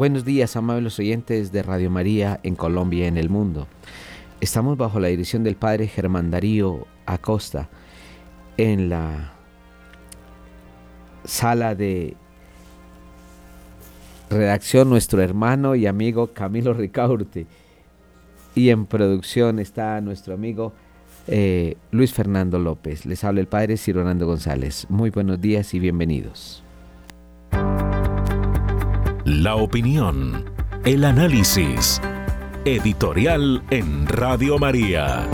Buenos días, amables oyentes de Radio María en Colombia y en el mundo. Estamos bajo la dirección del Padre Germán Darío Acosta en la sala de redacción nuestro hermano y amigo Camilo Ricaurte. Y en producción está nuestro amigo eh, Luis Fernando López. Les habla el Padre Cironando González. Muy buenos días y bienvenidos. La opinión, el análisis. Editorial en Radio María.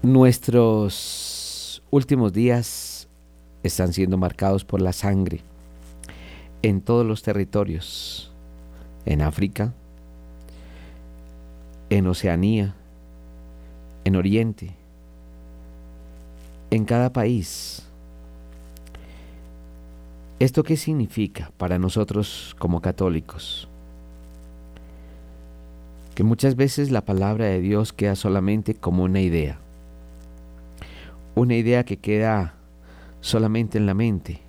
Nuestros últimos días están siendo marcados por la sangre en todos los territorios, en África, en Oceanía, en Oriente, en cada país. ¿Esto qué significa para nosotros como católicos? Que muchas veces la palabra de Dios queda solamente como una idea. Una idea que queda solamente en la mente,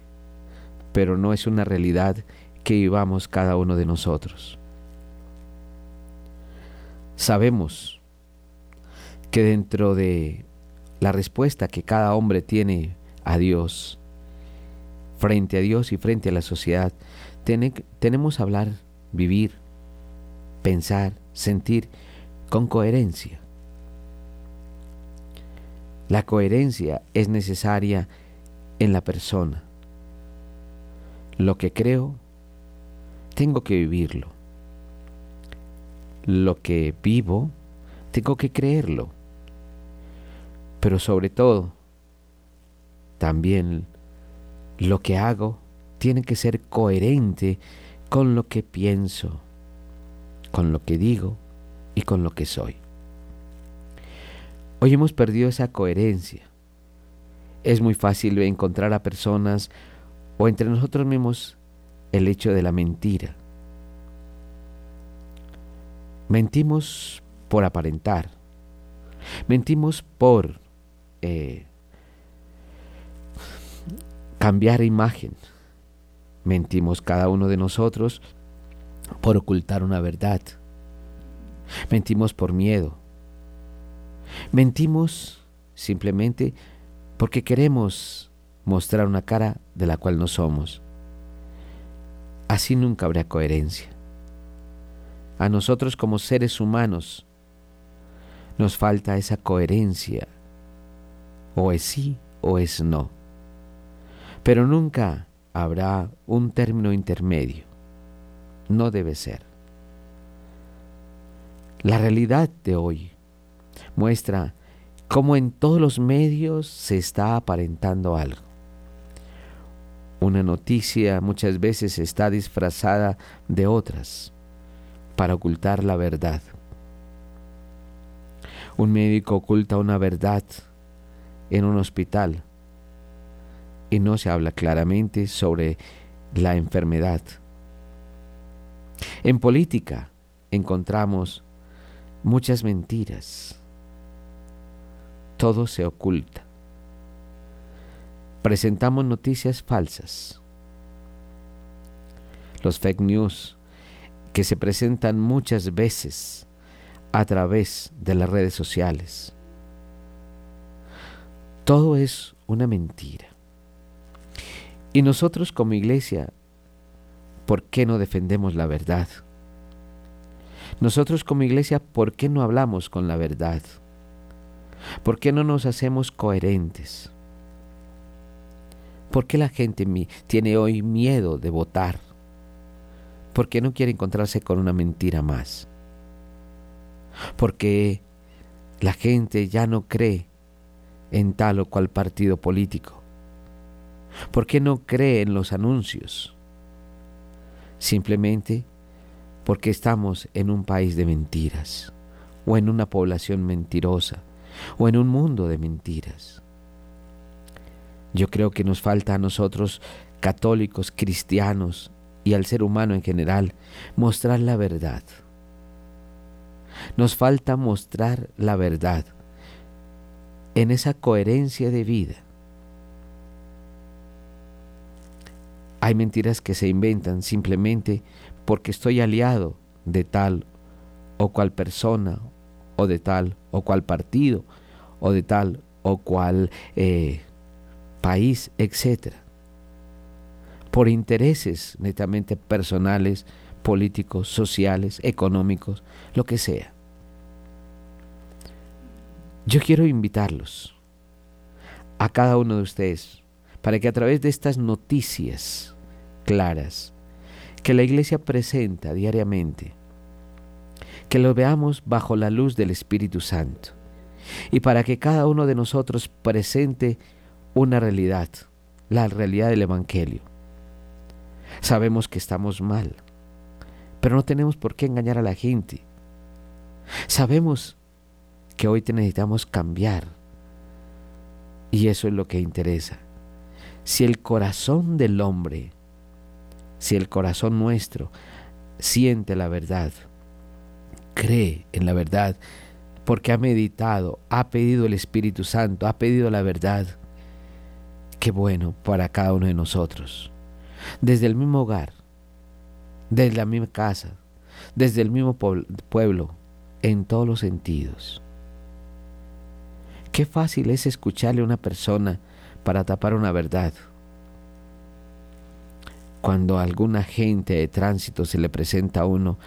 pero no es una realidad que vivamos cada uno de nosotros. Sabemos que dentro de la respuesta que cada hombre tiene a Dios, frente a Dios y frente a la sociedad, tenemos que hablar, vivir, pensar, sentir con coherencia. La coherencia es necesaria en la persona. Lo que creo, tengo que vivirlo. Lo que vivo, tengo que creerlo. Pero sobre todo, también lo que hago tiene que ser coherente con lo que pienso, con lo que digo y con lo que soy. Hoy hemos perdido esa coherencia. Es muy fácil encontrar a personas o entre nosotros mismos el hecho de la mentira. Mentimos por aparentar. Mentimos por eh, cambiar imagen. Mentimos cada uno de nosotros por ocultar una verdad. Mentimos por miedo. Mentimos simplemente porque queremos mostrar una cara de la cual no somos. Así nunca habrá coherencia. A nosotros como seres humanos nos falta esa coherencia o es sí o es no. Pero nunca habrá un término intermedio. No debe ser. La realidad de hoy muestra cómo en todos los medios se está aparentando algo. Una noticia muchas veces está disfrazada de otras para ocultar la verdad. Un médico oculta una verdad en un hospital y no se habla claramente sobre la enfermedad. En política encontramos muchas mentiras. Todo se oculta. Presentamos noticias falsas. Los fake news que se presentan muchas veces a través de las redes sociales todo es una mentira. Y nosotros como iglesia, ¿por qué no defendemos la verdad? Nosotros como iglesia, ¿por qué no hablamos con la verdad? ¿Por qué no nos hacemos coherentes? ¿Por qué la gente tiene hoy miedo de votar? ¿Por qué no quiere encontrarse con una mentira más? Porque la gente ya no cree en tal o cual partido político. ¿Por qué no cree en los anuncios? Simplemente porque estamos en un país de mentiras, o en una población mentirosa, o en un mundo de mentiras. Yo creo que nos falta a nosotros, católicos, cristianos y al ser humano en general, mostrar la verdad. Nos falta mostrar la verdad en esa coherencia de vida. Hay mentiras que se inventan simplemente porque estoy aliado de tal o cual persona, o de tal o cual partido, o de tal o cual eh, país, etc. Por intereses netamente personales, políticos, sociales, económicos, lo que sea. Yo quiero invitarlos a cada uno de ustedes para que a través de estas noticias claras que la iglesia presenta diariamente, que lo veamos bajo la luz del Espíritu Santo y para que cada uno de nosotros presente una realidad, la realidad del Evangelio. Sabemos que estamos mal, pero no tenemos por qué engañar a la gente. Sabemos que hoy necesitamos cambiar y eso es lo que interesa. Si el corazón del hombre, si el corazón nuestro siente la verdad, cree en la verdad, porque ha meditado, ha pedido el Espíritu Santo, ha pedido la verdad, qué bueno para cada uno de nosotros. Desde el mismo hogar, desde la misma casa, desde el mismo pueblo, en todos los sentidos. Qué fácil es escucharle a una persona para tapar una verdad. Cuando alguna gente de tránsito se le presenta a uno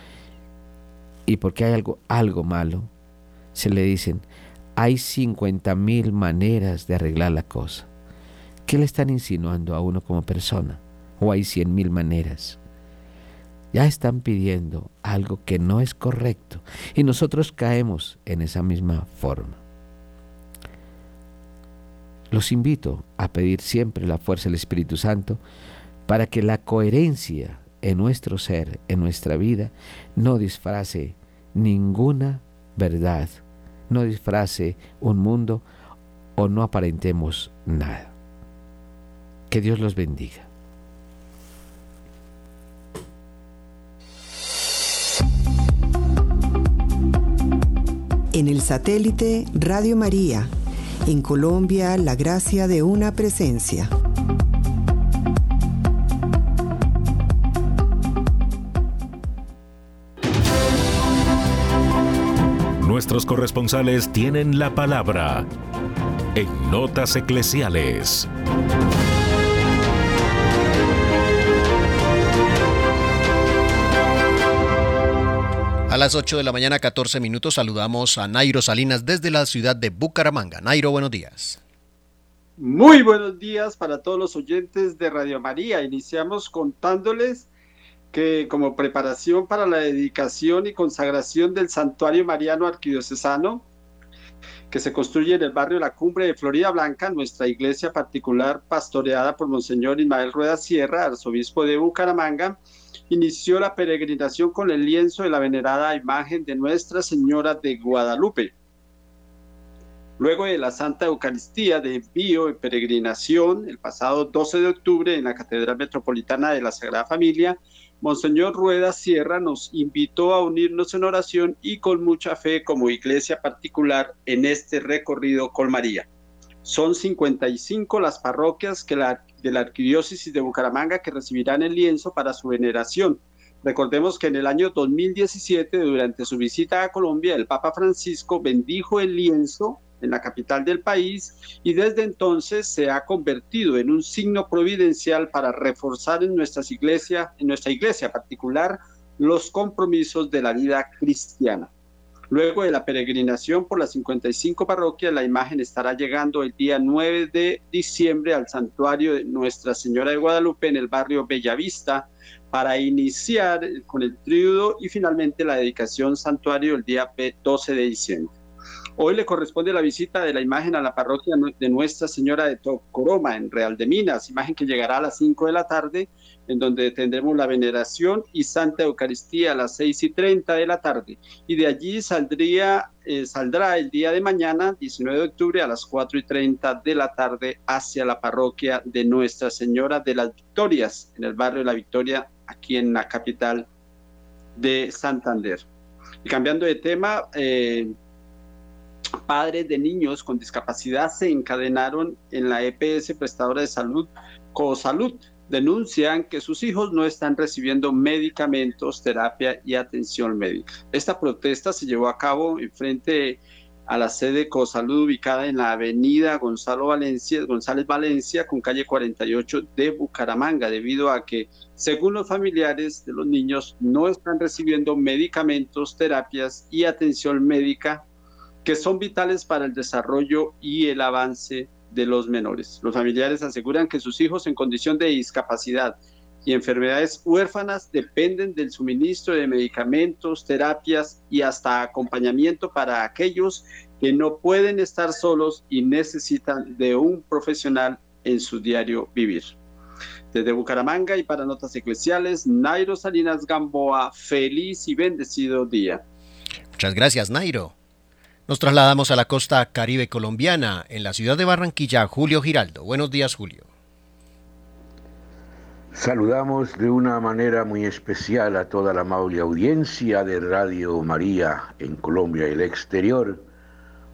y porque hay algo, algo malo, se le dicen, hay 50 mil maneras de arreglar la cosa. ¿Qué le están insinuando a uno como persona? O hay cien mil maneras. Ya están pidiendo algo que no es correcto y nosotros caemos en esa misma forma. Los invito a pedir siempre la fuerza del Espíritu Santo para que la coherencia en nuestro ser, en nuestra vida, no disfrace ninguna verdad, no disfrace un mundo o no aparentemos nada. Que Dios los bendiga. En el satélite Radio María, en Colombia, la gracia de una presencia. Nuestros corresponsales tienen la palabra en Notas Eclesiales. Las 8 de la mañana, 14 minutos, saludamos a Nairo Salinas desde la ciudad de Bucaramanga. Nairo, buenos días. Muy buenos días para todos los oyentes de Radio María. Iniciamos contándoles que como preparación para la dedicación y consagración del Santuario Mariano Arquidiocesano, que se construye en el barrio La Cumbre de Florida Blanca, nuestra iglesia particular pastoreada por Monseñor Ismael Rueda Sierra, arzobispo de Bucaramanga, inició la peregrinación con el lienzo de la venerada imagen de Nuestra Señora de Guadalupe. Luego de la Santa Eucaristía de envío y peregrinación, el pasado 12 de octubre en la Catedral Metropolitana de la Sagrada Familia, Monseñor Rueda Sierra nos invitó a unirnos en oración y con mucha fe como iglesia particular en este recorrido con María. Son 55 las parroquias que la, de la Arquidiócesis de Bucaramanga que recibirán el lienzo para su veneración. Recordemos que en el año 2017, durante su visita a Colombia, el Papa Francisco bendijo el lienzo en la capital del país y desde entonces se ha convertido en un signo providencial para reforzar en nuestras iglesias, en nuestra iglesia particular, los compromisos de la vida cristiana. Luego de la peregrinación por las 55 parroquias, la imagen estará llegando el día 9 de diciembre al santuario de Nuestra Señora de Guadalupe en el barrio Bellavista para iniciar con el tríodo y finalmente la dedicación santuario el día 12 de diciembre. Hoy le corresponde la visita de la imagen a la parroquia de Nuestra Señora de Tocoroma en Real de Minas, imagen que llegará a las 5 de la tarde, en donde tendremos la veneración y Santa Eucaristía a las 6 y 30 de la tarde. Y de allí saldría, eh, saldrá el día de mañana, 19 de octubre, a las 4 y 30 de la tarde hacia la parroquia de Nuestra Señora de las Victorias, en el barrio de la Victoria, aquí en la capital de Santander. Y cambiando de tema, eh, padres de niños con discapacidad se encadenaron en la EPS prestadora de salud CoSalud. Denuncian que sus hijos no están recibiendo medicamentos, terapia y atención médica. Esta protesta se llevó a cabo en frente a la sede CoSalud ubicada en la avenida Gonzalo Valencia, González Valencia con calle 48 de Bucaramanga, debido a que, según los familiares de los niños, no están recibiendo medicamentos, terapias y atención médica que son vitales para el desarrollo y el avance de los menores. Los familiares aseguran que sus hijos en condición de discapacidad y enfermedades huérfanas dependen del suministro de medicamentos, terapias y hasta acompañamiento para aquellos que no pueden estar solos y necesitan de un profesional en su diario vivir. Desde Bucaramanga y para Notas Eclesiales, Nairo Salinas Gamboa, feliz y bendecido día. Muchas gracias, Nairo. Nos trasladamos a la costa caribe colombiana, en la ciudad de Barranquilla, Julio Giraldo. Buenos días, Julio. Saludamos de una manera muy especial a toda la amable audiencia de Radio María en Colombia y el exterior.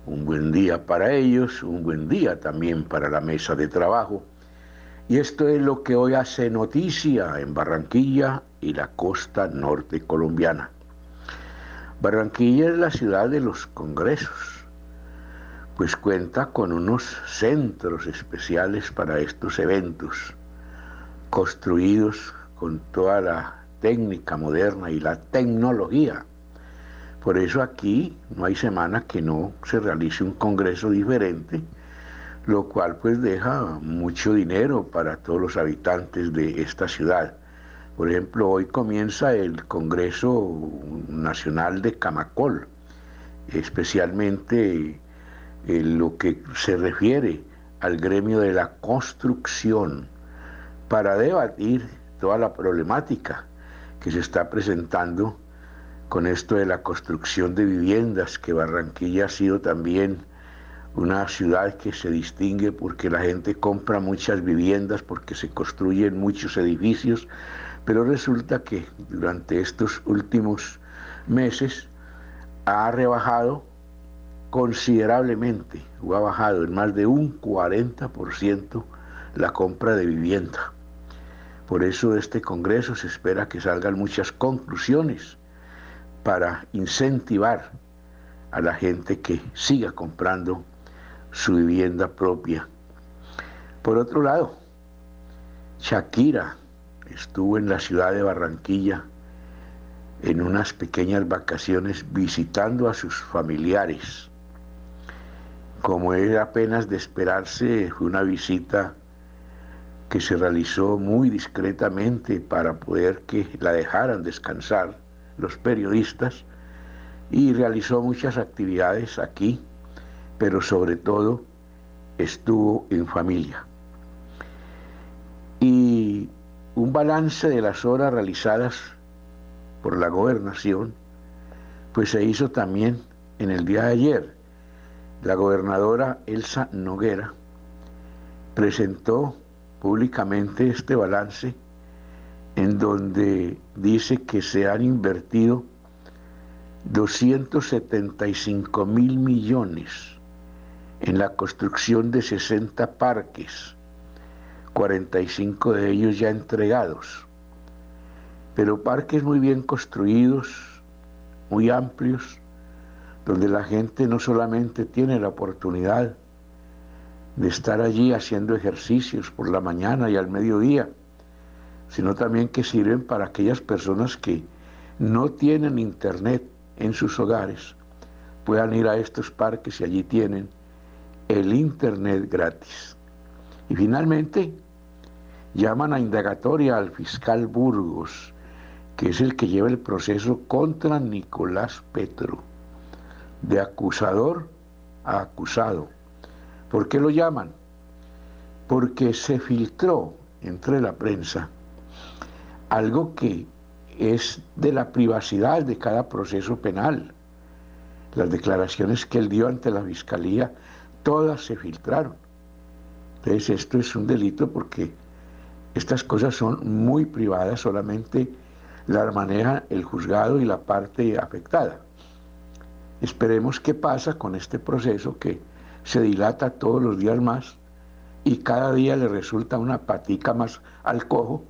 Un buen día para ellos, un buen día también para la mesa de trabajo. Y esto es lo que hoy hace noticia en Barranquilla y la costa norte colombiana. Barranquilla es la ciudad de los congresos, pues cuenta con unos centros especiales para estos eventos, construidos con toda la técnica moderna y la tecnología. Por eso aquí no hay semana que no se realice un congreso diferente, lo cual pues deja mucho dinero para todos los habitantes de esta ciudad. Por ejemplo, hoy comienza el Congreso Nacional de Camacol, especialmente en lo que se refiere al gremio de la construcción, para debatir toda la problemática que se está presentando con esto de la construcción de viviendas, que Barranquilla ha sido también una ciudad que se distingue porque la gente compra muchas viviendas, porque se construyen muchos edificios, pero resulta que durante estos últimos meses ha rebajado considerablemente, o ha bajado en más de un 40% la compra de vivienda. Por eso este Congreso se espera que salgan muchas conclusiones para incentivar a la gente que siga comprando su vivienda propia. Por otro lado, Shakira estuvo en la ciudad de Barranquilla en unas pequeñas vacaciones visitando a sus familiares. Como era apenas de esperarse, fue una visita que se realizó muy discretamente para poder que la dejaran descansar los periodistas y realizó muchas actividades aquí, pero sobre todo estuvo en familia. Y un balance de las horas realizadas por la gobernación, pues se hizo también en el día de ayer. La gobernadora Elsa Noguera presentó públicamente este balance en donde dice que se han invertido 275 mil millones en la construcción de 60 parques 45 de ellos ya entregados, pero parques muy bien construidos, muy amplios, donde la gente no solamente tiene la oportunidad de estar allí haciendo ejercicios por la mañana y al mediodía, sino también que sirven para aquellas personas que no tienen internet en sus hogares puedan ir a estos parques y allí tienen el internet gratis. Y finalmente llaman a indagatoria al fiscal Burgos, que es el que lleva el proceso contra Nicolás Petro, de acusador a acusado. ¿Por qué lo llaman? Porque se filtró entre la prensa algo que es de la privacidad de cada proceso penal. Las declaraciones que él dio ante la fiscalía, todas se filtraron. Entonces esto es un delito porque estas cosas son muy privadas, solamente las maneja el juzgado y la parte afectada. Esperemos qué pasa con este proceso que se dilata todos los días más y cada día le resulta una patica más al cojo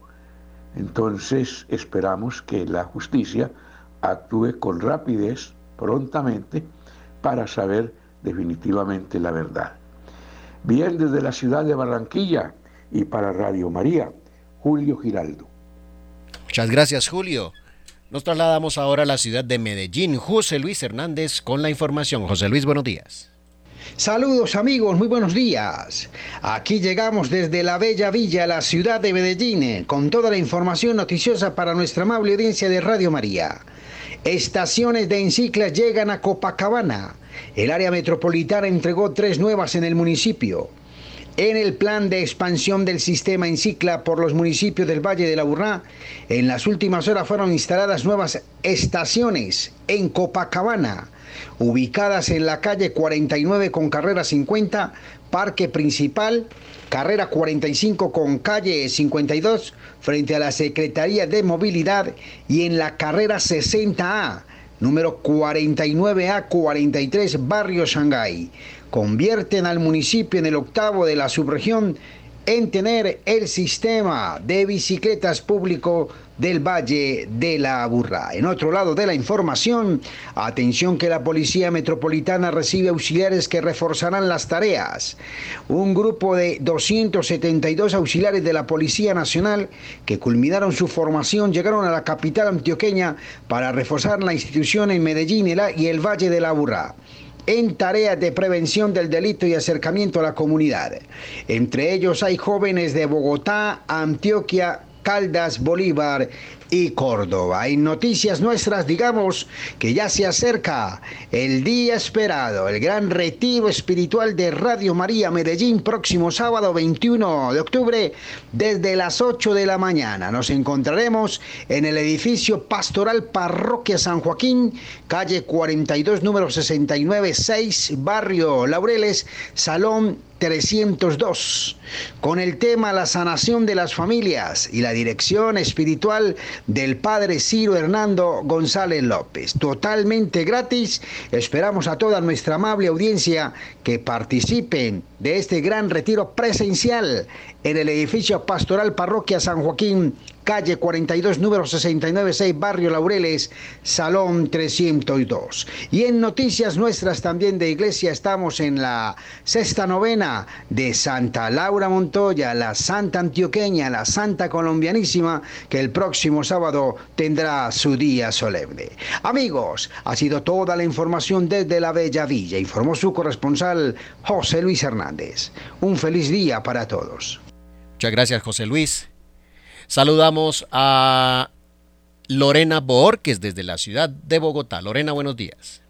entonces esperamos que la justicia actúe con rapidez, prontamente, para saber definitivamente la verdad. Bien, desde la ciudad de Barranquilla y para Radio María, Julio Giraldo. Muchas gracias, Julio. Nos trasladamos ahora a la ciudad de Medellín. José Luis Hernández con la información. José Luis, buenos días. Saludos amigos, muy buenos días. Aquí llegamos desde la bella villa, la ciudad de Medellín, con toda la información noticiosa para nuestra amable audiencia de Radio María. Estaciones de enciclas llegan a Copacabana. El área metropolitana entregó tres nuevas en el municipio. En el plan de expansión del sistema Encicla por los municipios del Valle de la Burrá, en las últimas horas fueron instaladas nuevas estaciones en Copacabana ubicadas en la calle 49 con carrera 50, Parque Principal, carrera 45 con calle 52, frente a la Secretaría de Movilidad y en la carrera 60A, número 49A 43, Barrio Shanghái. Convierten al municipio en el octavo de la subregión en tener el sistema de bicicletas público del Valle de la Burra. En otro lado de la información, atención que la Policía Metropolitana recibe auxiliares que reforzarán las tareas. Un grupo de 272 auxiliares de la Policía Nacional que culminaron su formación llegaron a la capital antioqueña para reforzar la institución en Medellín y el Valle de la Burra en tareas de prevención del delito y acercamiento a la comunidad. Entre ellos hay jóvenes de Bogotá, Antioquia, Caldas, Bolívar y Córdoba. En noticias nuestras, digamos que ya se acerca el día esperado, el gran retiro espiritual de Radio María Medellín, próximo sábado 21 de octubre, desde las 8 de la mañana. Nos encontraremos en el edificio Pastoral Parroquia San Joaquín, calle 42, número 69, 6, barrio Laureles, Salón 302, con el tema La sanación de las familias y la dirección espiritual del Padre Ciro Hernando González López. Totalmente gratis. Esperamos a toda nuestra amable audiencia que participen de este gran retiro presencial en el edificio Pastoral Parroquia San Joaquín calle 42, número 696, Barrio Laureles, Salón 302. Y en noticias nuestras también de iglesia estamos en la sexta novena de Santa Laura Montoya, la Santa Antioqueña, la Santa Colombianísima, que el próximo sábado tendrá su día solemne. Amigos, ha sido toda la información desde la Bella Villa, informó su corresponsal José Luis Hernández. Un feliz día para todos. Muchas gracias, José Luis. Saludamos a Lorena Borges desde la ciudad de Bogotá. Lorena, buenos días.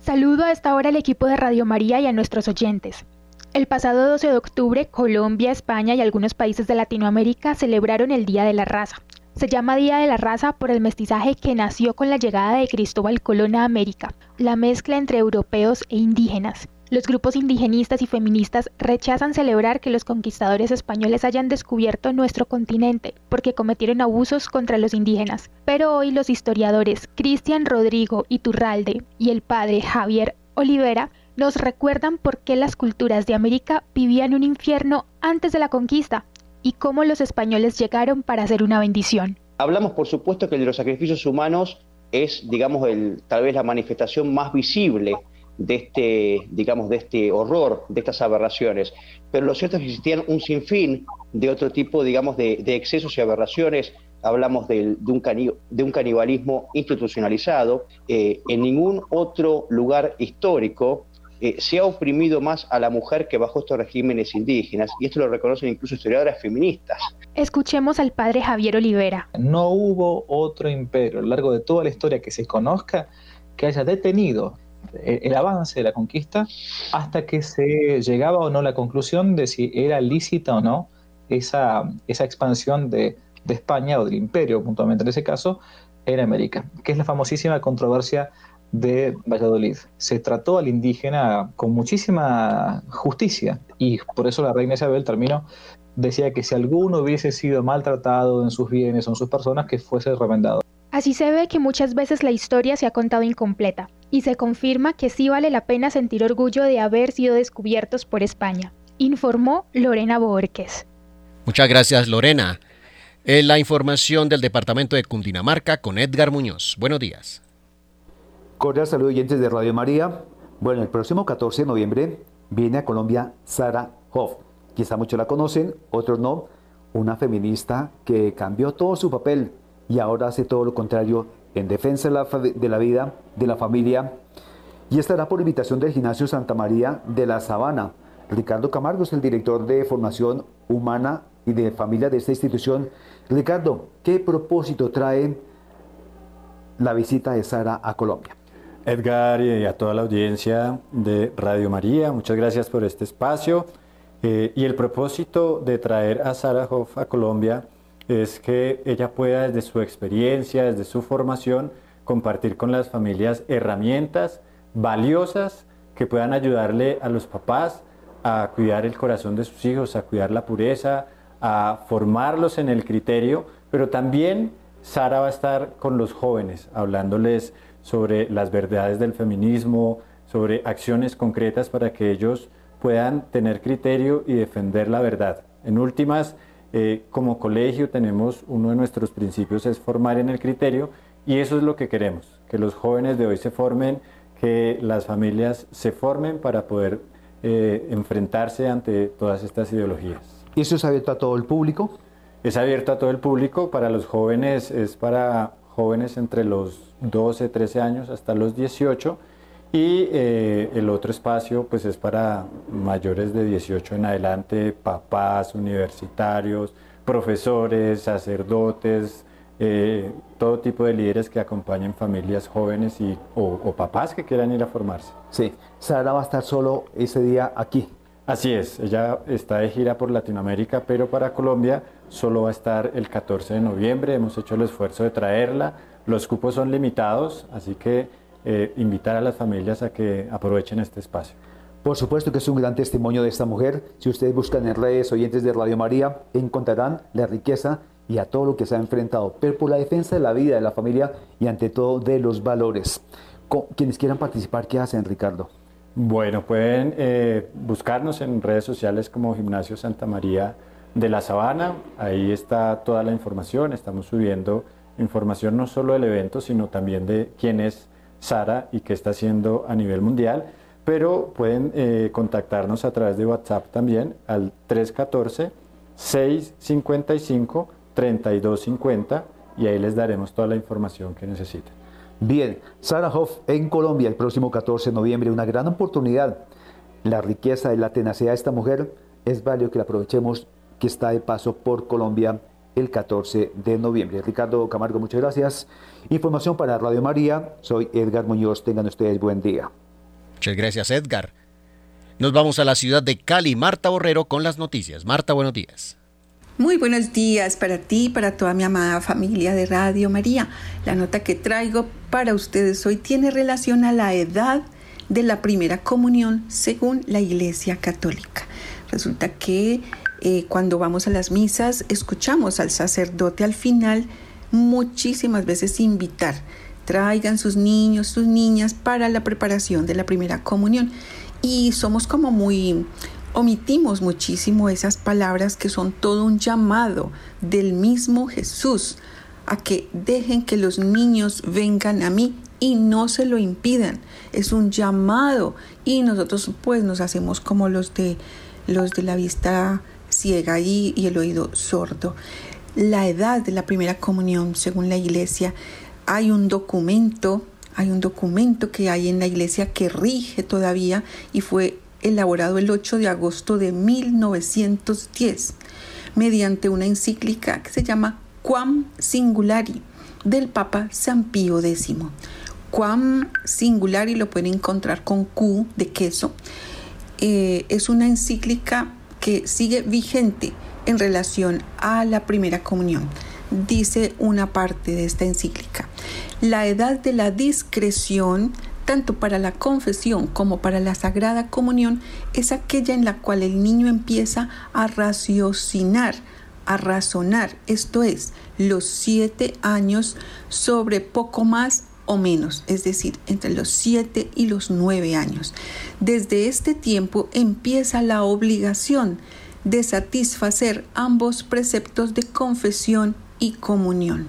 Saludo a esta hora al equipo de Radio María y a nuestros oyentes. El pasado 12 de octubre, Colombia, España y algunos países de Latinoamérica celebraron el Día de la Raza. Se llama Día de la Raza por el mestizaje que nació con la llegada de Cristóbal Colón a América, la mezcla entre europeos e indígenas. Los grupos indigenistas y feministas rechazan celebrar que los conquistadores españoles hayan descubierto nuestro continente porque cometieron abusos contra los indígenas. Pero hoy los historiadores Cristian Rodrigo Iturralde y el padre Javier Olivera nos recuerdan por qué las culturas de América vivían un infierno antes de la conquista y cómo los españoles llegaron para hacer una bendición. Hablamos, por supuesto, que de los sacrificios humanos es, digamos, el, tal vez la manifestación más visible de este, digamos, de este horror, de estas aberraciones. Pero lo cierto es que existían un sinfín de otro tipo, digamos, de, excesos y aberraciones hablamos de, un, de un, canibalismo institucionalizado. Eh, en ningún otro lugar histórico eh, se ha oprimido más a la mujer que bajo estos regímenes indígenas, y esto lo reconocen incluso historiadoras feministas. Escuchemos al padre Javier Olivera. No hubo otro imperio a lo largo de toda la historia que se conozca que haya detenido el, avance de la conquista hasta que se llegaba o no a la conclusión de si era lícita o no esa, esa expansión de, de España o del imperio, puntualmente en ese caso, en América, que es la famosísima controversia de Valladolid. Se trató al indígena con muchísima justicia y por eso la reina Isabel terminó decía que si alguno hubiese sido maltratado en sus bienes o en sus personas, que fuese remendado. Así se ve que muchas veces la historia se ha contado incompleta y se confirma que sí vale la pena sentir orgullo de haber sido descubiertos por España, informó Lorena Borges. Muchas gracias Lorena. la información del departamento de Cundinamarca con Edgar Muñoz. Buenos días. Cordial saludo oyentes de Radio María. Bueno, el próximo 14 de noviembre viene a Colombia Sara Hoff. Quizá muchos la conocen, otros no. Una feminista que cambió todo su papel y ahora hace todo lo contrario en defensa de la, vida, de la familia. Y estará por invitación del Gimnasio Santa María de la Sabana. Ricardo Camargo es el director de formación humana y de familia de esta institución. Ricardo, ¿qué propósito trae la visita de Sara a Colombia? Edgar y a toda la audiencia de Radio María, muchas gracias por este espacio. Eh, y el propósito de traer a Sara Hoff a Colombia es que ella pueda desde su experiencia, desde su formación, compartir con las familias herramientas valiosas que puedan ayudarle a los papás a cuidar el corazón de sus hijos, a cuidar la pureza, a formarlos en el criterio, pero también Sara va a estar con los jóvenes, hablándoles sobre las verdades del feminismo, sobre acciones concretas para que ellos puedan tener criterio y defender la verdad. En últimas, eh, como colegio tenemos uno de nuestros principios es formar en el criterio y eso es lo que queremos, que los jóvenes de hoy se formen, que las familias se formen para poder eh, enfrentarse ante todas estas ideologías. ¿Y eso es abierto a todo el público? Es abierto a todo el público, para los jóvenes es para jóvenes entre los 12, 13 años hasta los 18 y eh, el otro espacio pues es para mayores de 18 en adelante, papás, universitarios, profesores, sacerdotes, eh, todo tipo de líderes que acompañen familias jóvenes y, o, o, papás que quieran ir a formarse. Sí, Sara va a estar solo ese día aquí. Así es, ella está de gira por Latinoamérica, pero para Colombia solo va a estar el 14 de noviembre. Hemos hecho el esfuerzo de traerla los cupos son limitados, así que eh, invitar a las familias a que aprovechen este espacio. Por supuesto que es un gran testimonio de esta mujer. Si ustedes buscan en redes oyentes de Radio María, encontrarán la riqueza y a todo lo que se ha enfrentado, pero por la defensa de la vida, de la familia y ante todo de los valores. Quienes quieran participar, ¿qué hacen, Ricardo? Bueno, pueden eh, buscarnos en redes sociales como Gimnasio Santa María de la Sabana. Ahí está toda la información. Estamos subiendo información no solo del evento, sino también de quién es Sara y qué está haciendo a nivel mundial. Pero pueden eh, contactarnos a través de WhatsApp también al 314-655-3250 y ahí les daremos toda la información que necesiten. Bien, Sara Hoff en Colombia el próximo 14 de noviembre, una gran oportunidad. La riqueza y la tenacidad de esta mujer es válido que la aprovechemos, que está de paso por Colombia el 14 de noviembre. Ricardo Camargo, muchas gracias. Información para Radio María. Soy Edgar Muñoz. Tengan ustedes buen día. Muchas gracias, Edgar. Nos vamos a la ciudad de Cali. Marta Borrero con las noticias. Marta, buenos días. Muy buenos días para ti y para toda mi amada familia de Radio María. La nota que traigo para ustedes hoy tiene relación a la edad de la primera comunión según la Iglesia Católica. Resulta que cuando vamos a las misas, escuchamos al sacerdote al final muchísimas veces invitar, traigan sus niños, sus niñas para la preparación de la primera comunión. Y somos como muy, omitimos muchísimo esas palabras que son todo un llamado del mismo Jesús a que dejen que los niños vengan a mí y no se lo impidan. Es un llamado y nosotros pues nos hacemos como los de los de la vista ciega y, y el oído sordo. la edad de la primera comunión según la iglesia. Hay un documento, hay un documento que hay en la iglesia que rige todavía y fue elaborado el 8 de agosto de 1910 mediante una encíclica que se llama Quam Singulari del Papa San Pío X. Quam Singulari lo pueden encontrar con Q de queso. Eh, es una encíclica que sigue vigente en relación a la primera comunión. Dice una parte de esta encíclica. La edad de la discreción, tanto para la confesión como para la sagrada comunión, es aquella en la cual el niño empieza a raciocinar, a razonar, esto es, los siete años sobre poco más o menos, es decir, entre los siete y los nueve años. Desde este tiempo empieza la obligación de satisfacer ambos preceptos de confesión y comunión.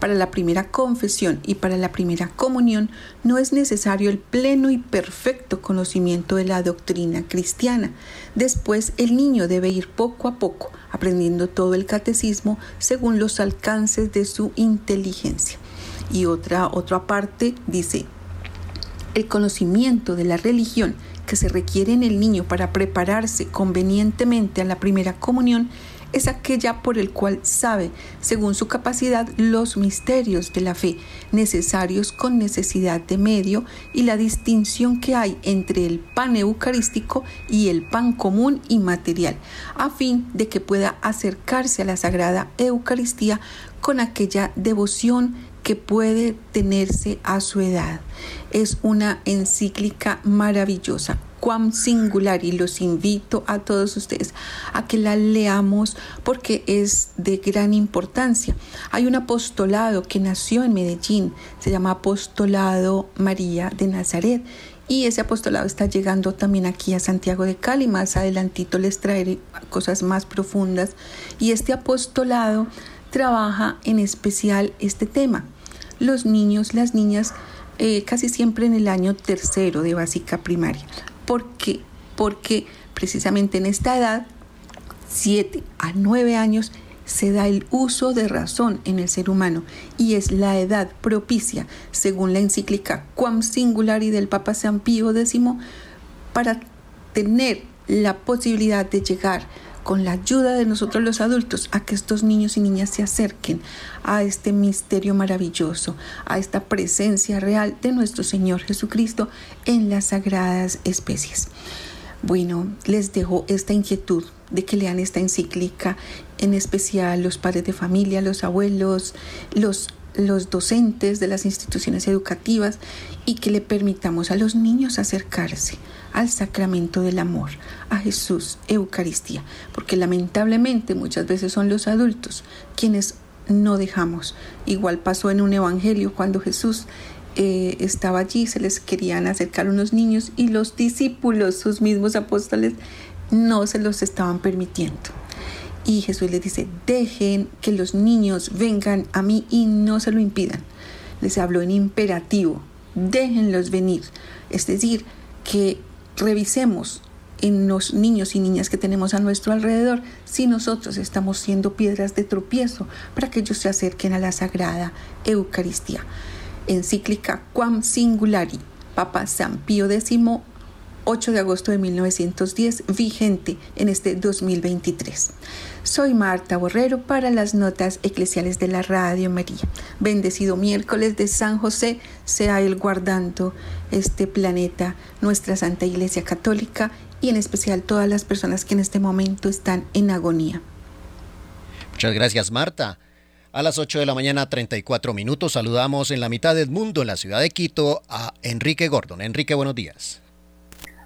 Para la primera confesión y para la primera comunión no es necesario el pleno y perfecto conocimiento de la doctrina cristiana. Después el niño debe ir poco a poco aprendiendo todo el catecismo según los alcances de su inteligencia. Y otra, otra parte dice, el conocimiento de la religión que se requiere en el niño para prepararse convenientemente a la primera comunión es aquella por el cual sabe, según su capacidad, los misterios de la fe necesarios con necesidad de medio y la distinción que hay entre el pan eucarístico y el pan común y material, a fin de que pueda acercarse a la Sagrada Eucaristía con aquella devoción que puede tenerse a su edad. Es una encíclica maravillosa, cuán singular y los invito a todos ustedes a que la leamos porque es de gran importancia. Hay un apostolado que nació en Medellín, se llama Apostolado María de Nazaret y ese apostolado está llegando también aquí a Santiago de Cali. Más adelantito les traeré cosas más profundas. Y este apostolado trabaja en especial este tema. Los niños, las niñas, eh, casi siempre en el año tercero de básica primaria. ¿Por qué? Porque precisamente en esta edad, 7 a 9 años, se da el uso de razón en el ser humano y es la edad propicia, según la encíclica Quam Singulari del Papa San Pío X, para tener la posibilidad de llegar con la ayuda de nosotros los adultos, a que estos niños y niñas se acerquen a este misterio maravilloso, a esta presencia real de nuestro Señor Jesucristo en las sagradas especies. Bueno, les dejo esta inquietud de que lean esta encíclica, en especial los padres de familia, los abuelos, los los docentes de las instituciones educativas y que le permitamos a los niños acercarse al sacramento del amor, a Jesús, Eucaristía, porque lamentablemente muchas veces son los adultos quienes no dejamos. Igual pasó en un evangelio cuando Jesús eh, estaba allí, se les querían acercar unos niños y los discípulos, sus mismos apóstoles, no se los estaban permitiendo. Y Jesús les dice, dejen que los niños vengan a mí y no se lo impidan. Les habló en imperativo, déjenlos venir. Es decir, que revisemos en los niños y niñas que tenemos a nuestro alrededor si nosotros estamos siendo piedras de tropiezo para que ellos se acerquen a la sagrada Eucaristía. Encíclica Quam Singulari, Papa San Pío X 8 de agosto de 1910, vigente en este 2023. Soy Marta Borrero para las notas eclesiales de la Radio María. Bendecido miércoles de San José, sea Él guardando este planeta, nuestra Santa Iglesia Católica y en especial todas las personas que en este momento están en agonía. Muchas gracias, Marta. A las 8 de la mañana, 34 minutos, saludamos en la mitad del mundo, en la ciudad de Quito, a Enrique Gordon. Enrique, buenos días.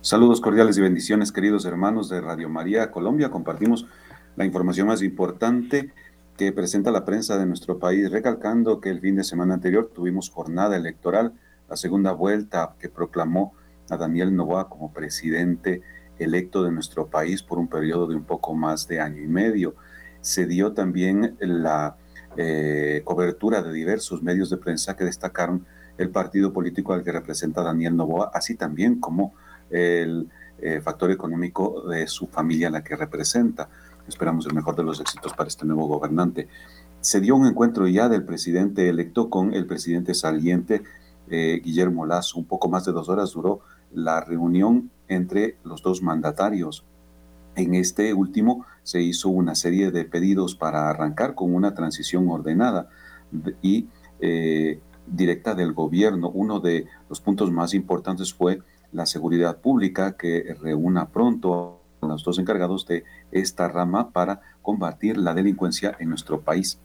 Saludos cordiales y bendiciones, queridos hermanos de Radio María Colombia. Compartimos la información más importante que presenta la prensa de nuestro país, recalcando que el fin de semana anterior tuvimos jornada electoral, la segunda vuelta que proclamó a Daniel Novoa como presidente electo de nuestro país por un periodo de un poco más de año y medio. Se dio también la eh, cobertura de diversos medios de prensa que destacaron el partido político al que representa Daniel Novoa, así también como el eh, factor económico de su familia, la que representa. Esperamos el mejor de los éxitos para este nuevo gobernante. Se dio un encuentro ya del presidente electo con el presidente saliente, eh, Guillermo Lazo. Un poco más de dos horas duró la reunión entre los dos mandatarios. En este último se hizo una serie de pedidos para arrancar con una transición ordenada y eh, directa del gobierno. Uno de los puntos más importantes fue la seguridad pública que reúna pronto a los dos encargados de esta rama para combatir la delincuencia en nuestro país.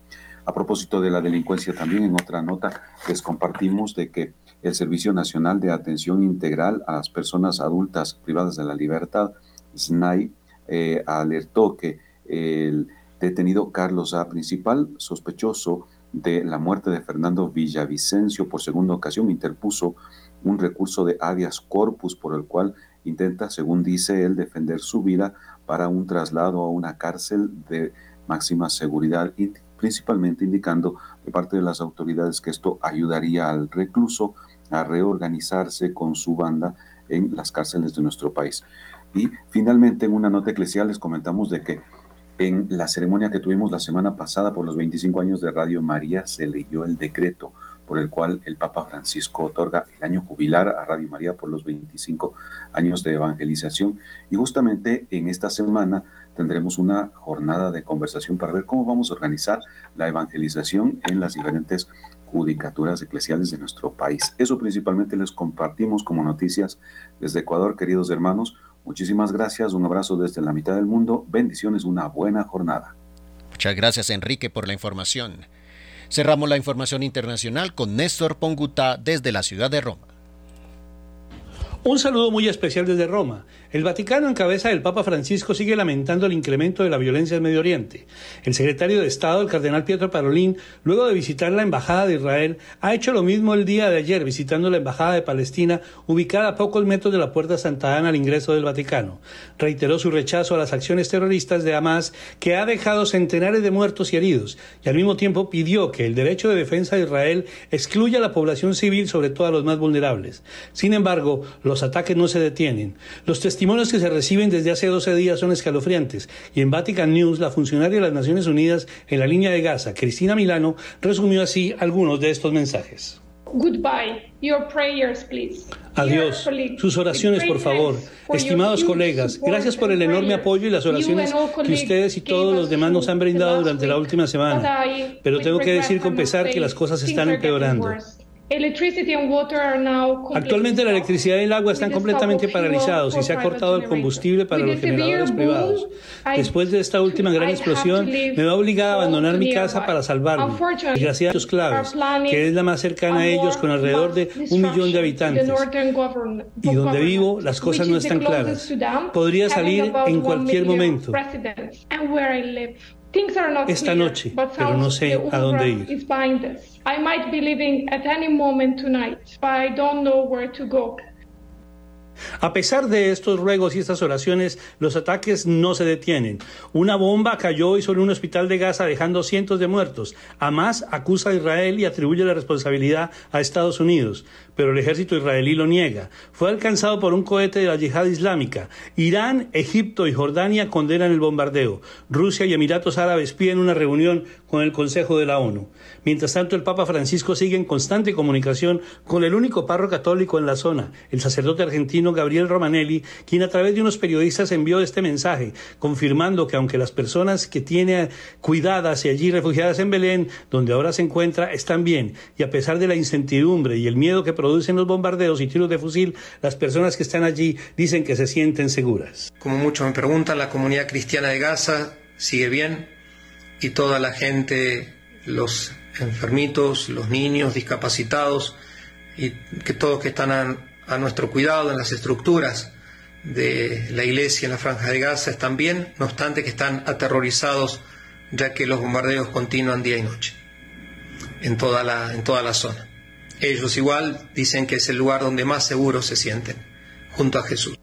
A propósito de la delincuencia, también en otra nota les compartimos de que el Servicio Nacional de Atención Integral a las Personas Adultas Privadas de la Libertad, SNAI, eh, alertó que el detenido Carlos A. Principal, sospechoso de la muerte de Fernando Villavicencio por segunda ocasión, interpuso un recurso de habeas corpus por el cual intenta, según dice él, defender su vida para un traslado a una cárcel de máxima seguridad y principalmente indicando de parte de las autoridades que esto ayudaría al recluso a reorganizarse con su banda en las cárceles de nuestro país. Y finalmente, en una nota eclesial les comentamos de que en la ceremonia que tuvimos la semana pasada por los 25 años de Radio María se leyó el decreto por el cual el Papa Francisco otorga el año jubilar a Radio María por los 25 años de evangelización. Y justamente en esta semana tendremos una jornada de conversación para ver cómo vamos a organizar la evangelización en las diferentes judicaturas eclesiales de nuestro país. Eso principalmente les compartimos como noticias desde Ecuador, queridos hermanos. Muchísimas gracias, un abrazo desde la mitad del mundo, bendiciones, una buena jornada. Muchas gracias Enrique por la información. Cerramos la información internacional con Néstor Ponguta desde la ciudad de Roma. Un saludo muy especial desde Roma. El Vaticano, en cabeza del Papa Francisco, sigue lamentando el incremento de la violencia en Medio Oriente. El secretario de Estado, el cardenal Pietro Parolín, luego de visitar la Embajada de Israel, ha hecho lo mismo el día de ayer, visitando la Embajada de Palestina, ubicada a pocos metros de la Puerta Santa Ana al ingreso del Vaticano. Reiteró su rechazo a las acciones terroristas de Hamas, que ha dejado centenares de muertos y heridos, y al mismo tiempo pidió que el derecho de defensa de Israel excluya a la población civil, sobre todo a los más vulnerables. Sin embargo, los ataques no se detienen. Los testimonios que se reciben desde hace 12 días son escalofriantes y en Vatican News la funcionaria de las Naciones Unidas en la línea de Gaza, Cristina Milano, resumió así algunos de estos mensajes. Goodbye. Your prayers, please. Adiós. Sus oraciones, por favor. Estimados colegas, gracias por el enorme apoyo y las oraciones que ustedes y todos los demás nos han brindado durante la última semana. Pero tengo que decir con pesar que las cosas están empeorando. Actualmente la electricidad y el agua están completamente paralizados y se ha cortado el combustible para los generadores privados. Después de esta última gran explosión, me veo obligada a abandonar mi casa para salvarme. Gracias a los claves, que es la más cercana a ellos con alrededor de un millón de habitantes. Y donde vivo, las cosas no están claras. Podría salir en cualquier momento esta noche, pero no sé a dónde ir. I might be leaving at any moment tonight, but I don't know where to go. A pesar de estos ruegos y estas oraciones, los ataques no se detienen. Una bomba cayó hoy sobre un hospital de Gaza dejando cientos de muertos. Hamas acusa a Israel y atribuye la responsabilidad a Estados Unidos, pero el ejército israelí lo niega. Fue alcanzado por un cohete de la yihad islámica. Irán, Egipto y Jordania condenan el bombardeo. Rusia y Emiratos Árabes piden una reunión con el Consejo de la ONU. Mientras tanto, el Papa Francisco sigue en constante comunicación con el único párroco católico en la zona, el sacerdote argentino Gabriel Romanelli, quien a través de unos periodistas envió este mensaje, confirmando que aunque las personas que tiene cuidadas y allí refugiadas en Belén, donde ahora se encuentra, están bien, y a pesar de la incertidumbre y el miedo que producen los bombardeos y tiros de fusil, las personas que están allí dicen que se sienten seguras. Como muchos me preguntan, la comunidad cristiana de Gaza sigue bien y toda la gente, los enfermitos, los niños, discapacitados y que todos que están a, nuestro cuidado en las estructuras de la iglesia en la franja de Gaza están bien, no obstante que están aterrorizados ya que los bombardeos continúan día y noche en toda la, en toda la zona. Ellos igual dicen que es el lugar donde más seguros se sienten, junto a Jesús.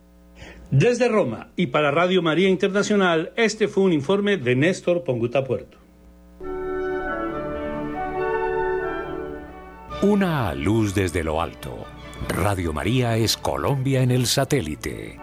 Desde Roma y para Radio María Internacional, este fue un informe de Néstor Ponguta Puerto. Una luz desde lo alto. Radio María es Colombia en el satélite.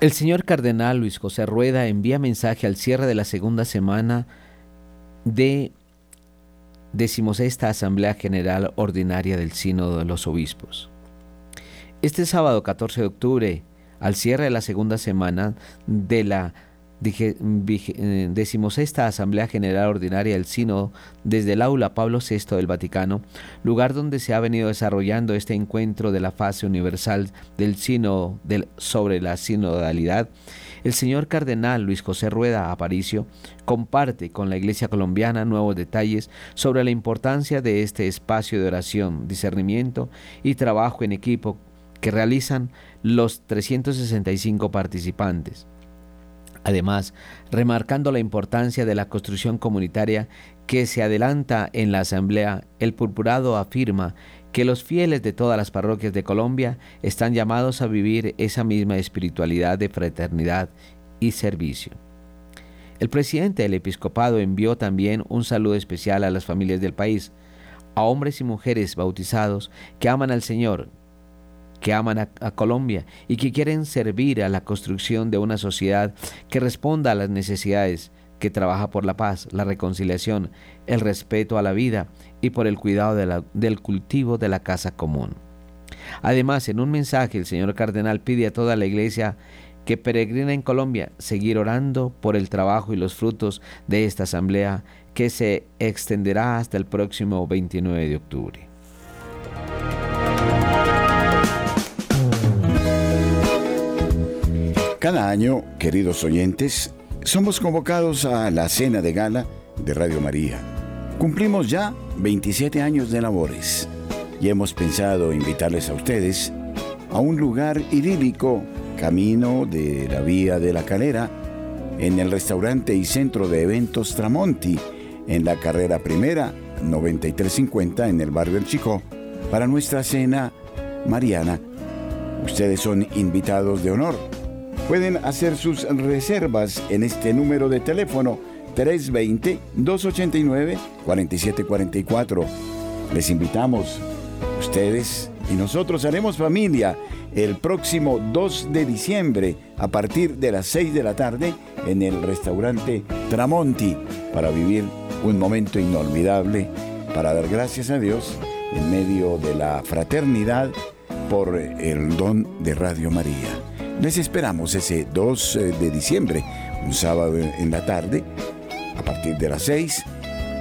El señor cardenal Luis José Rueda envía mensaje al cierre de la segunda semana de decimosexta Asamblea General Ordinaria del Sínodo de los Obispos. Este sábado 14 de octubre, al cierre de la segunda semana de la eh, decimosexta Asamblea General Ordinaria del Sínodo desde el aula Pablo VI del Vaticano, lugar donde se ha venido desarrollando este encuentro de la fase universal del Sínodo sobre la sinodalidad, el señor cardenal Luis José Rueda Aparicio comparte con la Iglesia colombiana nuevos detalles sobre la importancia de este espacio de oración, discernimiento y trabajo en equipo que realizan los 365 participantes. Además, remarcando la importancia de la construcción comunitaria que se adelanta en la Asamblea, el purpurado afirma que los fieles de todas las parroquias de Colombia están llamados a vivir esa misma espiritualidad de fraternidad y servicio. El presidente del episcopado envió también un saludo especial a las familias del país, a hombres y mujeres bautizados que aman al Señor, que aman a, Colombia y que quieren servir a la construcción de una sociedad que responda a las necesidades, que trabaja por la paz, la reconciliación, el respeto a la vida y por el cuidado del cultivo de la casa común. Además, en un mensaje, el señor cardenal pide a toda la iglesia que peregrina en Colombia seguir orando por el trabajo y los frutos de esta asamblea que se extenderá hasta el próximo 29 de octubre. Cada año, queridos oyentes, somos convocados a la cena de gala de Radio María. Cumplimos ya 27 años de labores y hemos pensado invitarles a ustedes a un lugar idílico, camino de la Vía de la Calera, en el restaurante y centro de eventos Tramonti, en la carrera primera 9350 en el barrio El Chico, para nuestra cena mariana. Ustedes son invitados de honor Pueden hacer sus reservas en este número de teléfono 320-289-4744. Les invitamos, ustedes y nosotros haremos familia el próximo 2 de diciembre a partir de las 6 de la tarde en el restaurante Tramonti para vivir un momento inolvidable, para dar gracias a Dios en medio de la fraternidad por el don de Radio María. Les esperamos ese 2 eh, de diciembre, un sábado en la tarde, a partir de las 6,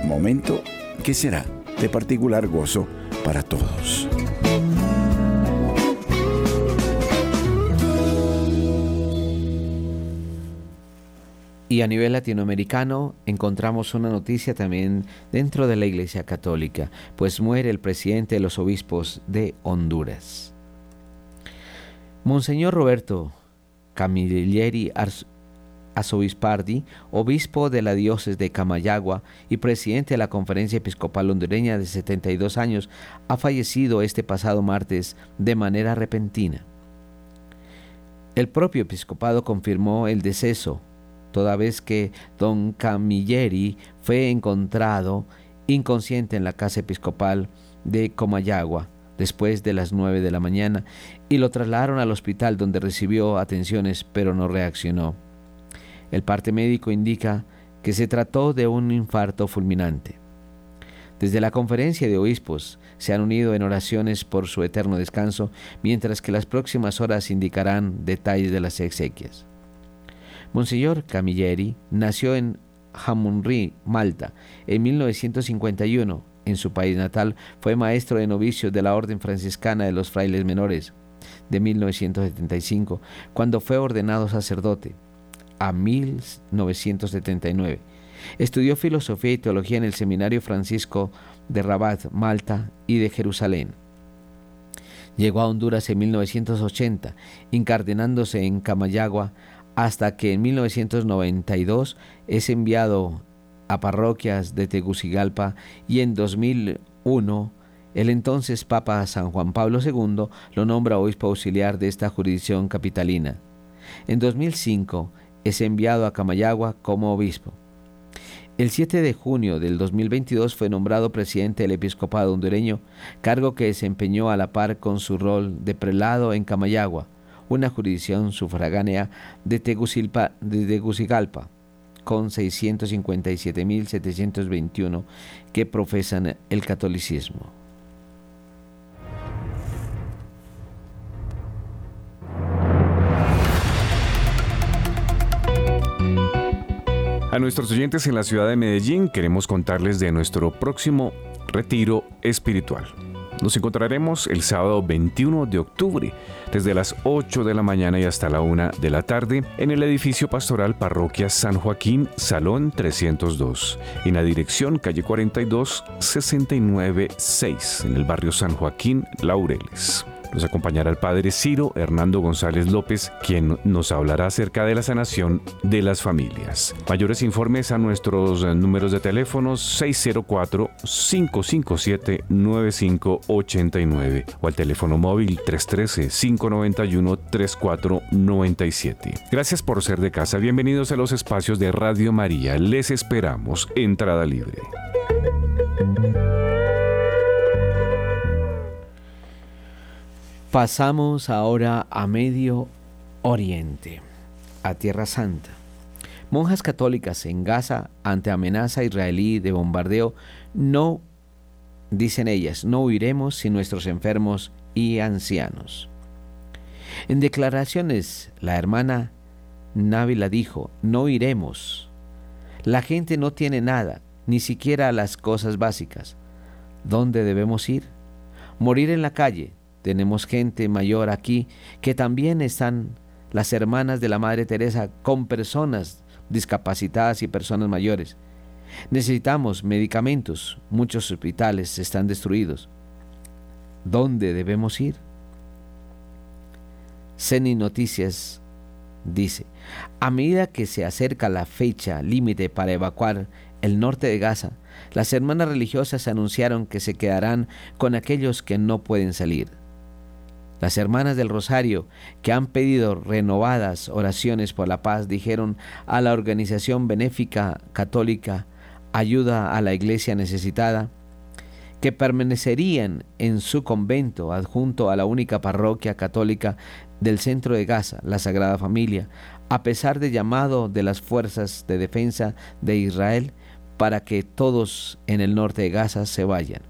momento que será de particular gozo para todos. Y a nivel latinoamericano encontramos una noticia también dentro de la Iglesia Católica, pues muere el presidente de los obispos de Honduras. Monseñor Roberto Camilleri Arzobispardi, obispo de la diócesis de Camayagua y presidente de la Conferencia Episcopal Hondureña de 72 años, ha fallecido este pasado martes de manera repentina. El propio episcopado confirmó el deceso, toda vez que don Camilleri fue encontrado inconsciente en la casa episcopal de Comayagua después de las 9 de la mañana y lo trasladaron al hospital donde recibió atenciones pero no reaccionó. El parte médico indica que se trató de un infarto fulminante. Desde la conferencia de obispos se han unido en oraciones por su eterno descanso, mientras que las próximas horas indicarán detalles de las exequias. Monseñor Camilleri nació en Hamunri, Malta, en 1951 en su país natal, fue maestro de novicios de la Orden Franciscana de los Frailes Menores de 1975, cuando fue ordenado sacerdote, a 1979. Estudió filosofía y teología en el Seminario Francisco de Rabat, Malta y de Jerusalén. Llegó a Honduras en 1980, incardinándose en Camayagua, hasta que en 1992 es enviado a parroquias de Tegucigalpa y en 2001 el entonces Papa San Juan Pablo II lo nombra obispo auxiliar de esta jurisdicción capitalina. En 2005 es enviado a Camayagua como obispo. El 7 de junio del 2022 fue nombrado presidente del episcopado hondureño, cargo que desempeñó a la par con su rol de prelado en Camayagua, una jurisdicción sufragánea de, Tegucigalpa, de Tegucigalpa con 657.721 que profesan el catolicismo. A nuestros oyentes en la ciudad de Medellín queremos contarles de nuestro próximo retiro espiritual. Nos encontraremos el sábado 21 de octubre, desde las 8 de la mañana y hasta la 1 de la tarde, en el edificio pastoral Parroquia San Joaquín, Salón 302, en la dirección calle 42, 69 6, en el barrio San Joaquín, Laureles. Nos acompañará el padre Ciro Hernando González López, quien nos hablará acerca de la sanación de las familias. Mayores informes a nuestros números de teléfono 604-557-9589 o al teléfono móvil 313-591-3497. Gracias por ser de casa. Bienvenidos a los espacios de Radio María. Les esperamos. Entrada libre. Pasamos ahora a Medio Oriente, a Tierra Santa. Monjas católicas en Gaza ante amenaza israelí de bombardeo no, dicen ellas, no huiremos sin nuestros enfermos y ancianos. En declaraciones, la hermana Návila dijo, no iremos. La gente no tiene nada, ni siquiera las cosas básicas. ¿Dónde debemos ir? Morir en la calle, tenemos gente mayor aquí que también están las hermanas de la Madre Teresa con personas discapacitadas y personas mayores. Necesitamos medicamentos. Muchos hospitales están destruidos. ¿Dónde debemos ir? Ceni Noticias dice, a medida que se acerca la fecha límite para evacuar el norte de Gaza, las hermanas religiosas anunciaron que se quedarán con aquellos que no pueden salir. Las hermanas del Rosario, que han pedido renovadas oraciones por la paz, dijeron a la organización benéfica católica Ayuda a la Iglesia Necesitada que permanecerían en su convento adjunto a la única parroquia católica del centro de Gaza, la Sagrada Familia, a pesar del llamado de las fuerzas de defensa de Israel para que todos en el norte de Gaza se vayan.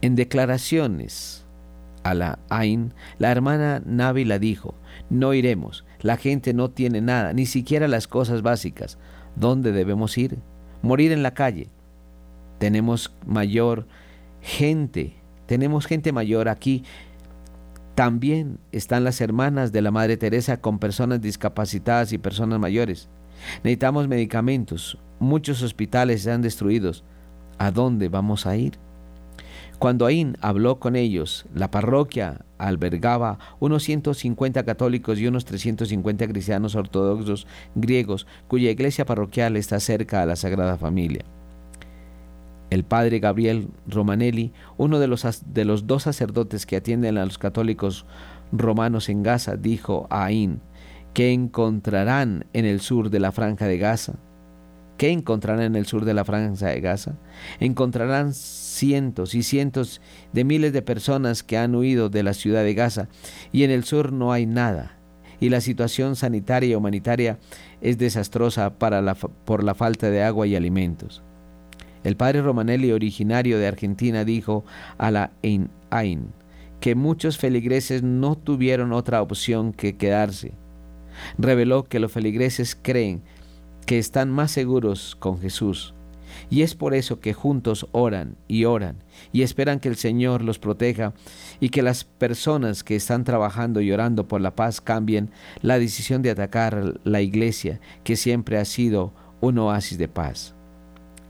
En declaraciones la Ain, la hermana la dijo, no iremos, la gente no tiene nada, ni siquiera las cosas básicas. ¿Dónde debemos ir? Morir en la calle. Tenemos mayor gente, tenemos gente mayor aquí. También están las hermanas de la Madre Teresa con personas discapacitadas y personas mayores. Necesitamos medicamentos. Muchos hospitales están destruidos. ¿A dónde vamos a ir? Cuando Aín habló con ellos, la parroquia albergaba unos 150 católicos y unos 350 cristianos ortodoxos griegos, cuya iglesia parroquial está cerca a la Sagrada Familia. El padre Gabriel Romanelli, uno de los, de los dos sacerdotes que atienden a los católicos romanos en Gaza, dijo a Aín, que encontrarán en el sur de la franja de Gaza? ¿Qué encontrarán en el sur de la franja de Gaza? Encontrarán cientos y cientos de miles de personas que han huido de la ciudad de Gaza y en el sur no hay nada. Y la situación sanitaria y humanitaria es desastrosa para la, por la falta de agua y alimentos. El padre Romanelli, originario de Argentina, dijo a la Ain que muchos feligreses no tuvieron otra opción que quedarse. Reveló que los feligreses creen que están más seguros con Jesús y es por eso que juntos oran y oran y esperan que el Señor los proteja y que las personas que están trabajando y orando por la paz cambien la decisión de atacar la iglesia, que siempre ha sido un oasis de paz.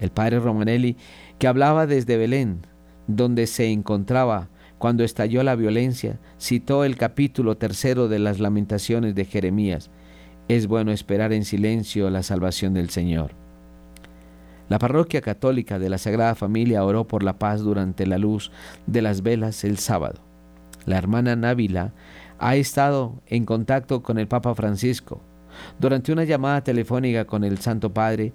El padre Romanelli, que hablaba desde Belén, donde se encontraba cuando estalló la violencia, citó el capítulo tercero de las lamentaciones de Jeremías. Es bueno esperar en silencio la salvación del Señor. La parroquia católica de la Sagrada Familia oró por la paz durante la luz de las velas el sábado. La hermana Návila ha estado en contacto con el Papa Francisco. Durante una llamada telefónica con el Santo Padre,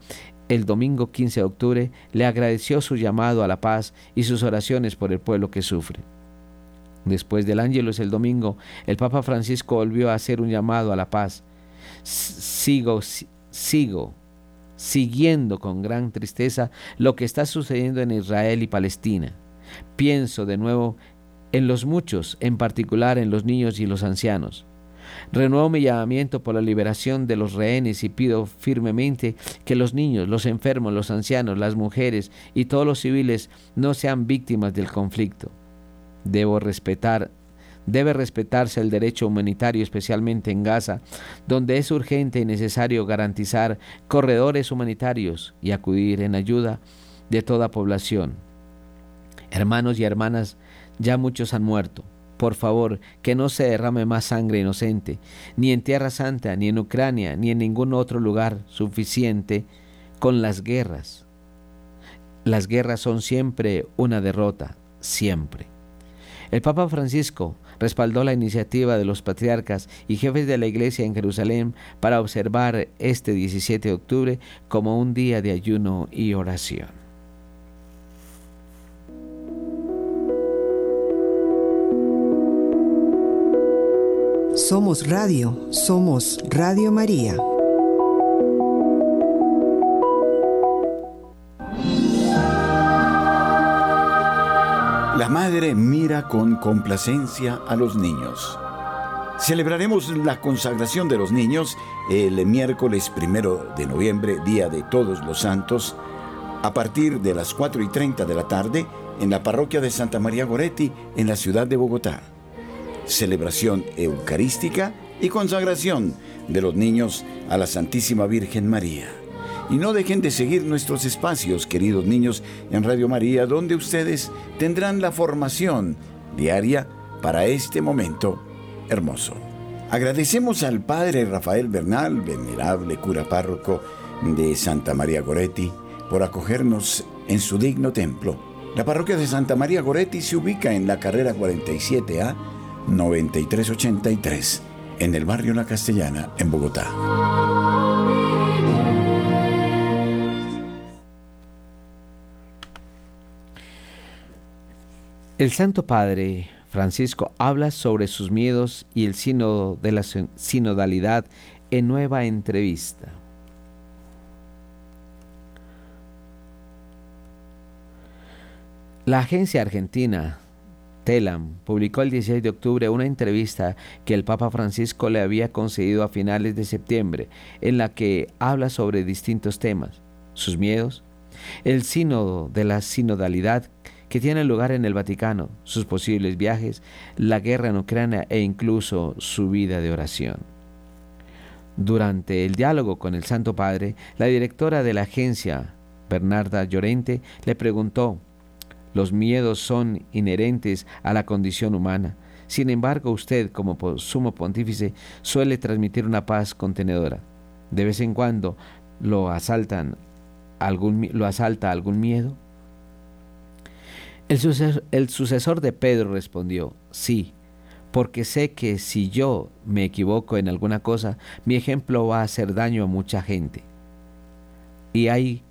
el domingo 15 de octubre, le agradeció su llamado a la paz y sus oraciones por el pueblo que sufre. Después del Ángelus el domingo, el Papa Francisco volvió a hacer un llamado a la paz. Sigo, sigo, siguiendo con gran tristeza lo que está sucediendo en Israel y Palestina. Pienso de nuevo en los muchos, en particular en los niños y los ancianos. Renuevo mi llamamiento por la liberación de los rehenes y pido firmemente que los niños, los enfermos, los ancianos, las mujeres y todos los civiles no sean víctimas del conflicto. Debo respetar debe respetarse el derecho humanitario, especialmente en Gaza, donde es urgente y necesario garantizar corredores humanitarios y acudir en ayuda de toda población. Hermanos y hermanas, ya muchos han muerto. Por favor, que no se derrame más sangre inocente, ni en Tierra Santa, ni en Ucrania, ni en ningún otro lugar suficiente con las guerras. Las guerras son siempre una derrota, siempre. El Papa Francisco respaldó la iniciativa de los patriarcas y jefes de la Iglesia en Jerusalén para observar este 17 de octubre como un día de ayuno y oración. Somos Radio, somos Radio María. La madre mira con complacencia a los niños. Celebraremos la consagración de los niños el miércoles primero de noviembre, Día de Todos los Santos, a partir de las 4 y 30 de la tarde en la parroquia de Santa María Goretti, en la ciudad de Bogotá celebración eucarística y consagración de los niños a la Santísima Virgen María. Y no dejen de seguir nuestros espacios, queridos niños, en Radio María, donde ustedes tendrán la formación diaria para este momento hermoso. Agradecemos al Padre Rafael Bernal, venerable cura párroco de Santa María Goretti, por acogernos en su digno templo. La parroquia de Santa María Goretti se ubica en la carrera 47A 9383 en el barrio La Castellana, en Bogotá. El Santo Padre Francisco habla sobre sus miedos y el sínodo de la sinodalidad en nueva entrevista. La agencia argentina Telam publicó el 16 de octubre una entrevista que el Papa Francisco le había concedido a finales de septiembre, en la que habla sobre distintos temas, sus miedos, el sínodo de la sinodalidad que tiene lugar en el Vaticano, sus posibles viajes, la guerra en Ucrania e incluso su vida de oración. Durante el diálogo con el Santo Padre, la directora de la agencia, Bernarda Llorente, le preguntó los miedos son inherentes a la condición humana. Sin embargo, usted, como sumo pontífice, suele transmitir una paz contenedora. De vez en cuando lo asaltan algún, lo asalta algún miedo. El sucesor, de Pedro respondió, sí, porque sé que si yo me equivoco en alguna cosa, mi ejemplo va a hacer daño a mucha gente. Y hay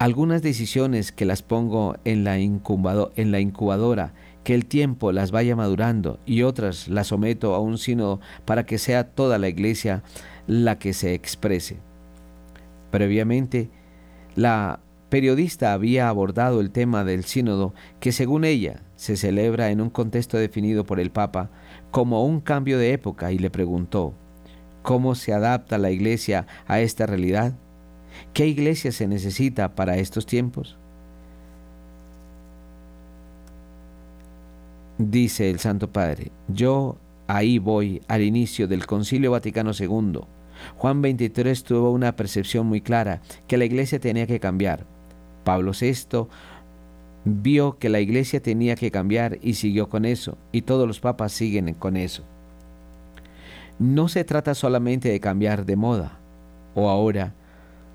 algunas decisiones que las pongo en la, en la incubadora, que el tiempo las vaya madurando y otras las someto a un sínodo para que sea toda la iglesia la que se exprese. Previamente, la periodista había abordado el tema del sínodo que según ella se celebra en un contexto definido por el Papa como un cambio de época y le preguntó, ¿cómo se adapta la iglesia a esta realidad? ¿Qué iglesia se necesita para estos tiempos? Dice el Santo Padre, yo ahí voy al inicio del Concilio Vaticano II. Juan 23 tuvo una percepción muy clara que la iglesia tenía que cambiar. Pablo VI vio que la iglesia tenía que cambiar y siguió con eso, y todos los papas siguen con eso. No se trata solamente de cambiar de moda, o ahora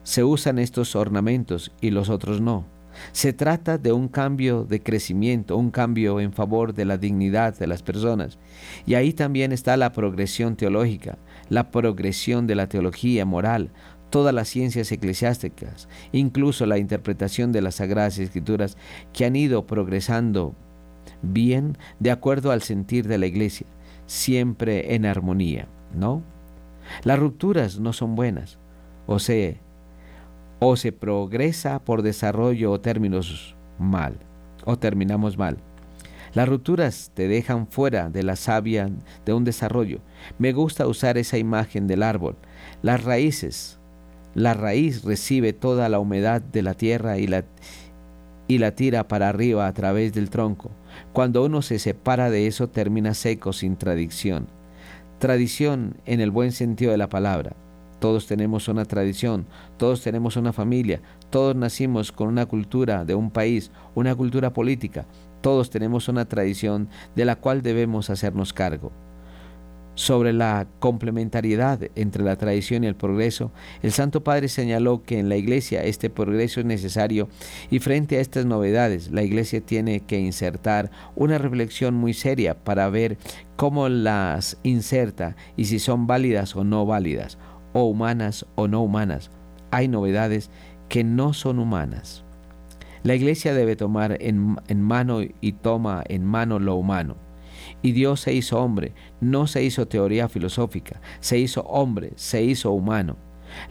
se usan estos ornamentos y los otros no. Se trata de un cambio de crecimiento, un cambio en favor de la dignidad de las personas. Y ahí también está la progresión teológica, la progresión de la teología moral, todas las ciencias eclesiásticas, incluso la interpretación de las Sagradas Escrituras que han ido progresando bien de acuerdo al sentir de la iglesia, siempre en armonía, ¿no? Las rupturas no son buenas, o se, o se progresa por desarrollo o términos mal, o terminamos mal. Las rupturas te dejan fuera de la savia de un desarrollo. Me gusta usar esa imagen del árbol. Las raíces, la raíz recibe toda la humedad de la tierra y la, y la tira para arriba a través del tronco. Cuando uno se separa de eso termina seco sin tradición. Tradición en el buen sentido de la palabra. Todos tenemos una tradición, todos tenemos una familia, todos nacimos con una cultura de un país, una cultura política, todos tenemos una tradición de la cual debemos hacernos cargo. Sobre la complementariedad entre la tradición y el progreso, el Santo Padre señaló que en la Iglesia este progreso es necesario y frente a estas novedades la Iglesia tiene que insertar una reflexión muy seria para ver cómo las inserta y si son válidas o no válidas, o humanas o no humanas. Hay novedades que no son humanas. La iglesia debe tomar en, mano y toma en mano lo humano. Y Dios se hizo hombre, no se hizo teoría filosófica, se hizo hombre, se hizo humano.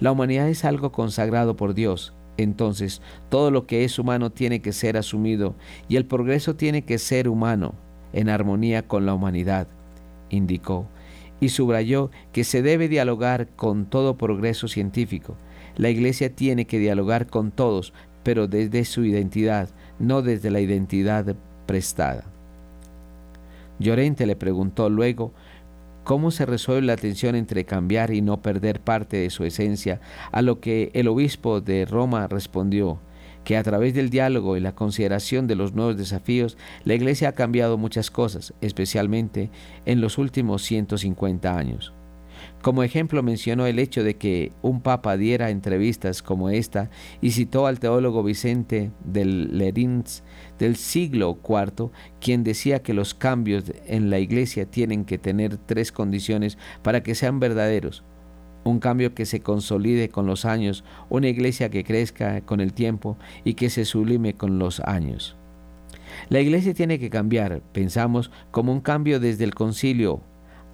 La humanidad es algo consagrado por Dios, entonces todo lo que es humano tiene que ser asumido y el progreso tiene que ser humano, en armonía con la humanidad, indicó, y subrayó que se debe dialogar con todo progreso científico. La Iglesia tiene que dialogar con todos, pero desde su identidad, no desde la identidad prestada. Llorente le preguntó luego cómo se resuelve la tensión entre cambiar y no perder parte de su esencia, a lo que el obispo de Roma respondió que a través del diálogo y la consideración de los nuevos desafíos, la Iglesia ha cambiado muchas cosas, especialmente en los últimos 150 años. Como ejemplo mencionó el hecho de que un papa diera entrevistas como esta y citó al teólogo Vicente del Lerins del siglo IV, quien decía que los cambios en la iglesia tienen que tener tres condiciones para que sean verdaderos. Un cambio que se consolide con los años, una iglesia que crezca con el tiempo y que se sublime con los años. La iglesia tiene que cambiar, pensamos, como un cambio desde el concilio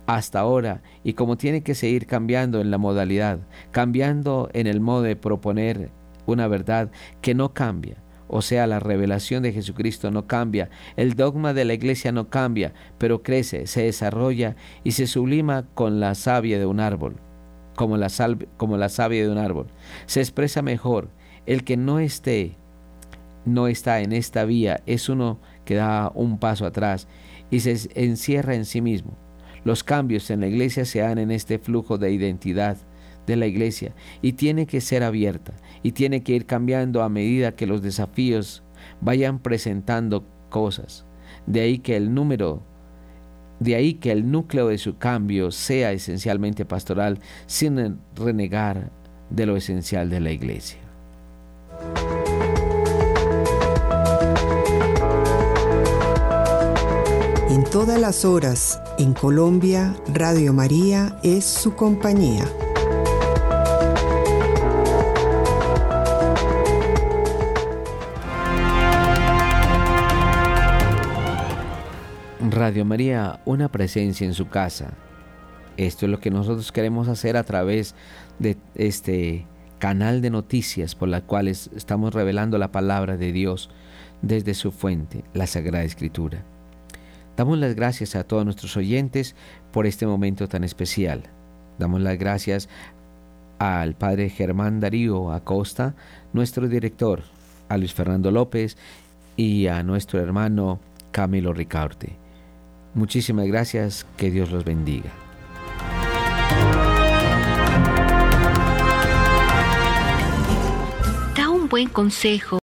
hasta ahora y como tiene que seguir cambiando en la modalidad, cambiando en el modo de proponer una verdad que no cambia. O sea, la revelación de Jesucristo no cambia, el dogma de la iglesia no cambia, pero crece, se desarrolla y se sublima con la savia de un árbol, como la, como la savia de un árbol. Se expresa mejor. El que no esté, no está en esta vía, es uno que da un paso atrás y se encierra en sí mismo. Los cambios en la iglesia se dan en este flujo de identidad de la iglesia y tiene que ser abierta y tiene que ir cambiando a medida que los desafíos vayan presentando cosas. De ahí que el número de ahí que el núcleo de su cambio sea esencialmente pastoral sin renegar de lo esencial de la iglesia. En todas las horas, en Colombia, Radio María es su compañía. Radio María, una presencia en su casa. Esto es lo que nosotros queremos hacer a través de este canal de noticias por las cuales estamos revelando la palabra de Dios desde su fuente, la Sagrada Escritura. Damos las gracias a todos nuestros oyentes por este momento tan especial. Damos las gracias al padre Germán Darío Acosta, nuestro director, a Luis Fernando López y a nuestro hermano Camilo Ricaurte. Muchísimas gracias, que Dios los bendiga. Da un buen consejo